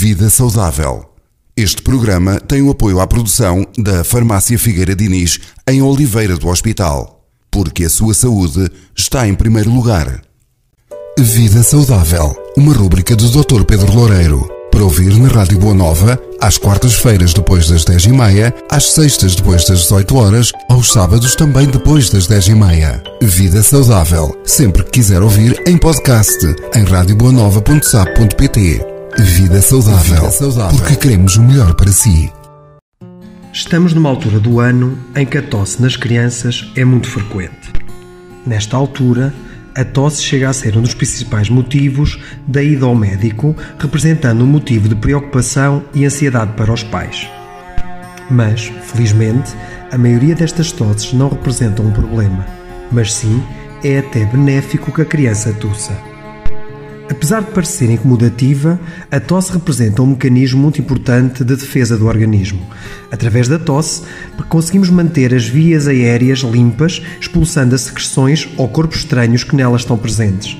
Vida Saudável. Este programa tem o apoio à produção da Farmácia Figueira Diniz em Oliveira do Hospital, porque a sua saúde está em primeiro lugar. Vida Saudável, uma rúbrica do Dr. Pedro Loureiro. Para ouvir na Rádio Boa Nova, às quartas-feiras depois das 10h30, às sextas depois das 18 horas, aos sábados também depois das 10h30. Vida Saudável, sempre que quiser ouvir em podcast, em radioboanova.sap.pt. Vida saudável, Vida saudável, porque queremos o melhor para si. Estamos numa altura do ano em que a tosse nas crianças é muito frequente. Nesta altura, a tosse chega a ser um dos principais motivos da ida ao médico, representando um motivo de preocupação e ansiedade para os pais. Mas, felizmente, a maioria destas tosses não representam um problema, mas sim é até benéfico que a criança tussa. Apesar de parecer incomodativa, a tosse representa um mecanismo muito importante de defesa do organismo. Através da tosse, conseguimos manter as vias aéreas limpas, expulsando as secreções ou corpos estranhos que nelas estão presentes.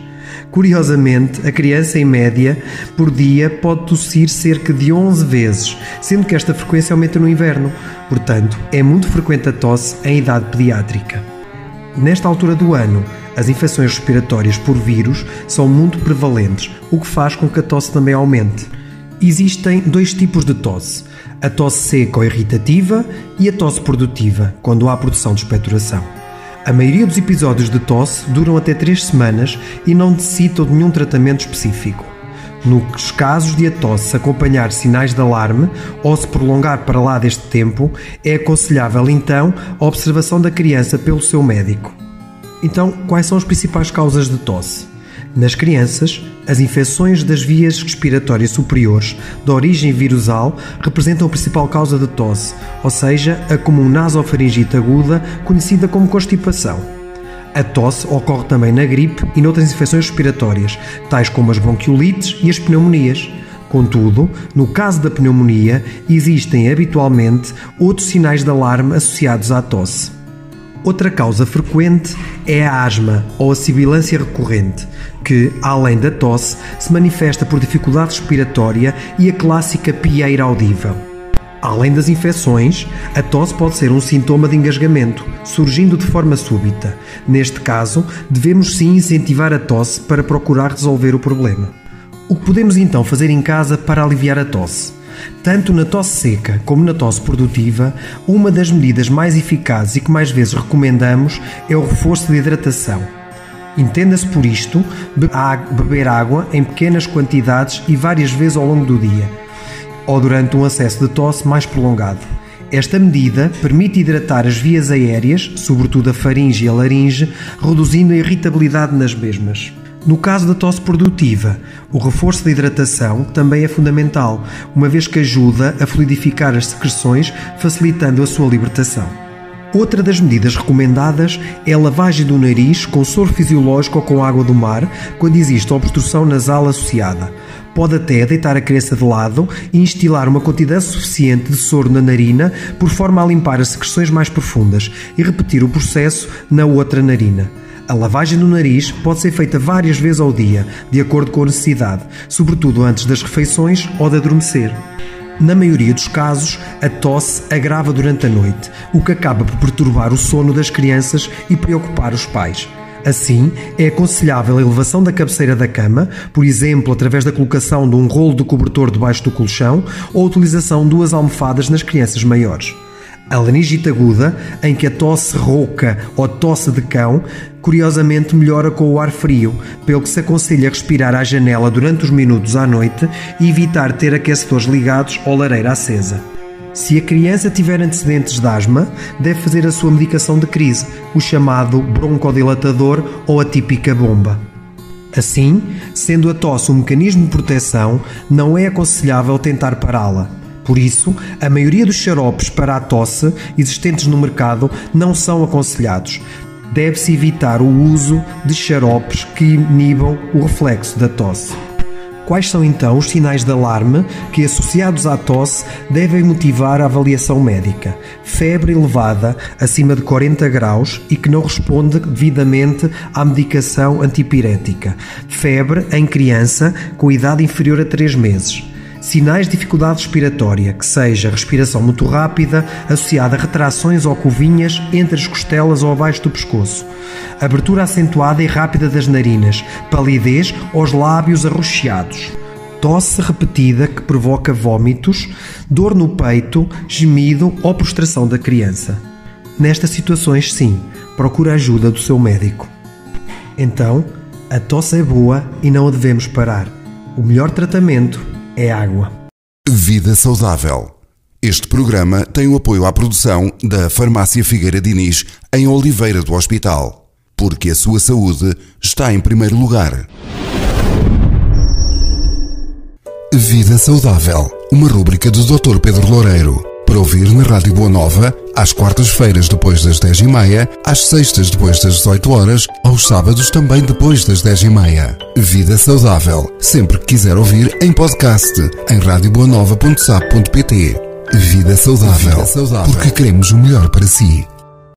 Curiosamente, a criança, em média, por dia pode tossir cerca de 11 vezes, sendo que esta frequência aumenta no inverno. Portanto, é muito frequente a tosse em idade pediátrica. Nesta altura do ano, as infecções respiratórias por vírus são muito prevalentes, o que faz com que a tosse também aumente. Existem dois tipos de tosse: a tosse seca ou irritativa e a tosse produtiva, quando há produção de expectoração. A maioria dos episódios de tosse duram até 3 semanas e não necessitam de nenhum tratamento específico. Nos casos de a tosse acompanhar sinais de alarme ou se prolongar para lá deste tempo, é aconselhável então a observação da criança pelo seu médico. Então, quais são as principais causas de tosse? Nas crianças, as infecções das vias respiratórias superiores de origem virusal representam a principal causa de tosse, ou seja, a comum nasofaringite aguda, conhecida como constipação. A tosse ocorre também na gripe e noutras infecções respiratórias, tais como as bronquiolites e as pneumonias. Contudo, no caso da pneumonia, existem habitualmente outros sinais de alarme associados à tosse. Outra causa frequente é a asma ou a sibilância recorrente, que, além da tosse, se manifesta por dificuldade respiratória e a clássica pieira audível. Além das infecções, a tosse pode ser um sintoma de engasgamento, surgindo de forma súbita. Neste caso, devemos sim incentivar a tosse para procurar resolver o problema. O que podemos então fazer em casa para aliviar a tosse? Tanto na tosse seca como na tosse produtiva, uma das medidas mais eficazes e que mais vezes recomendamos é o reforço de hidratação. Entenda-se por isto beber água em pequenas quantidades e várias vezes ao longo do dia, ou durante um acesso de tosse mais prolongado. Esta medida permite hidratar as vias aéreas, sobretudo a faringe e a laringe, reduzindo a irritabilidade nas mesmas. No caso da tosse produtiva, o reforço da hidratação também é fundamental, uma vez que ajuda a fluidificar as secreções, facilitando a sua libertação. Outra das medidas recomendadas é a lavagem do nariz com soro fisiológico ou com água do mar, quando existe obstrução nasal associada. Pode até deitar a criança de lado e instilar uma quantidade suficiente de soro na narina, por forma a limpar as secreções mais profundas, e repetir o processo na outra narina. A lavagem do nariz pode ser feita várias vezes ao dia, de acordo com a necessidade, sobretudo antes das refeições ou de adormecer. Na maioria dos casos, a tosse agrava durante a noite, o que acaba por perturbar o sono das crianças e preocupar os pais. Assim, é aconselhável a elevação da cabeceira da cama, por exemplo, através da colocação de um rolo de cobertor debaixo do colchão ou a utilização de duas almofadas nas crianças maiores. A laringite aguda, em que a tosse rouca ou tosse de cão, curiosamente melhora com o ar frio, pelo que se aconselha respirar à janela durante os minutos à noite e evitar ter aquecedores ligados ou lareira acesa. Se a criança tiver antecedentes de asma, deve fazer a sua medicação de crise, o chamado broncodilatador ou a típica bomba. Assim, sendo a tosse um mecanismo de proteção, não é aconselhável tentar pará-la. Por isso, a maioria dos xaropes para a tosse existentes no mercado não são aconselhados. Deve-se evitar o uso de xaropes que inibam o reflexo da tosse. Quais são então os sinais de alarme que, associados à tosse, devem motivar a avaliação médica? Febre elevada, acima de 40 graus e que não responde devidamente à medicação antipirética. Febre em criança com idade inferior a 3 meses Sinais de dificuldade respiratória, que seja respiração muito rápida, associada a retrações ou covinhas entre as costelas ou abaixo do pescoço. Abertura acentuada e rápida das narinas, palidez ou os lábios arroxeados. Tosse repetida que provoca vômitos, dor no peito, gemido ou prostração da criança. Nestas situações, sim, procure a ajuda do seu médico. Então, a tosse é boa e não a devemos parar. O melhor tratamento é água. Vida Saudável. Este programa tem o apoio à produção da Farmácia Figueira Diniz em Oliveira do Hospital. Porque a sua saúde está em primeiro lugar. Vida Saudável. Uma rúbrica do Dr. Pedro Loureiro. Para ouvir na Rádio Boa Nova, às quartas-feiras depois das 10h30, às sextas depois das 18 horas, aos sábados também depois das 10h30. Vida Saudável. Sempre que quiser ouvir em podcast, em radioboanova.sap.pt. Vida saudável, Vida saudável. Porque queremos o melhor para si.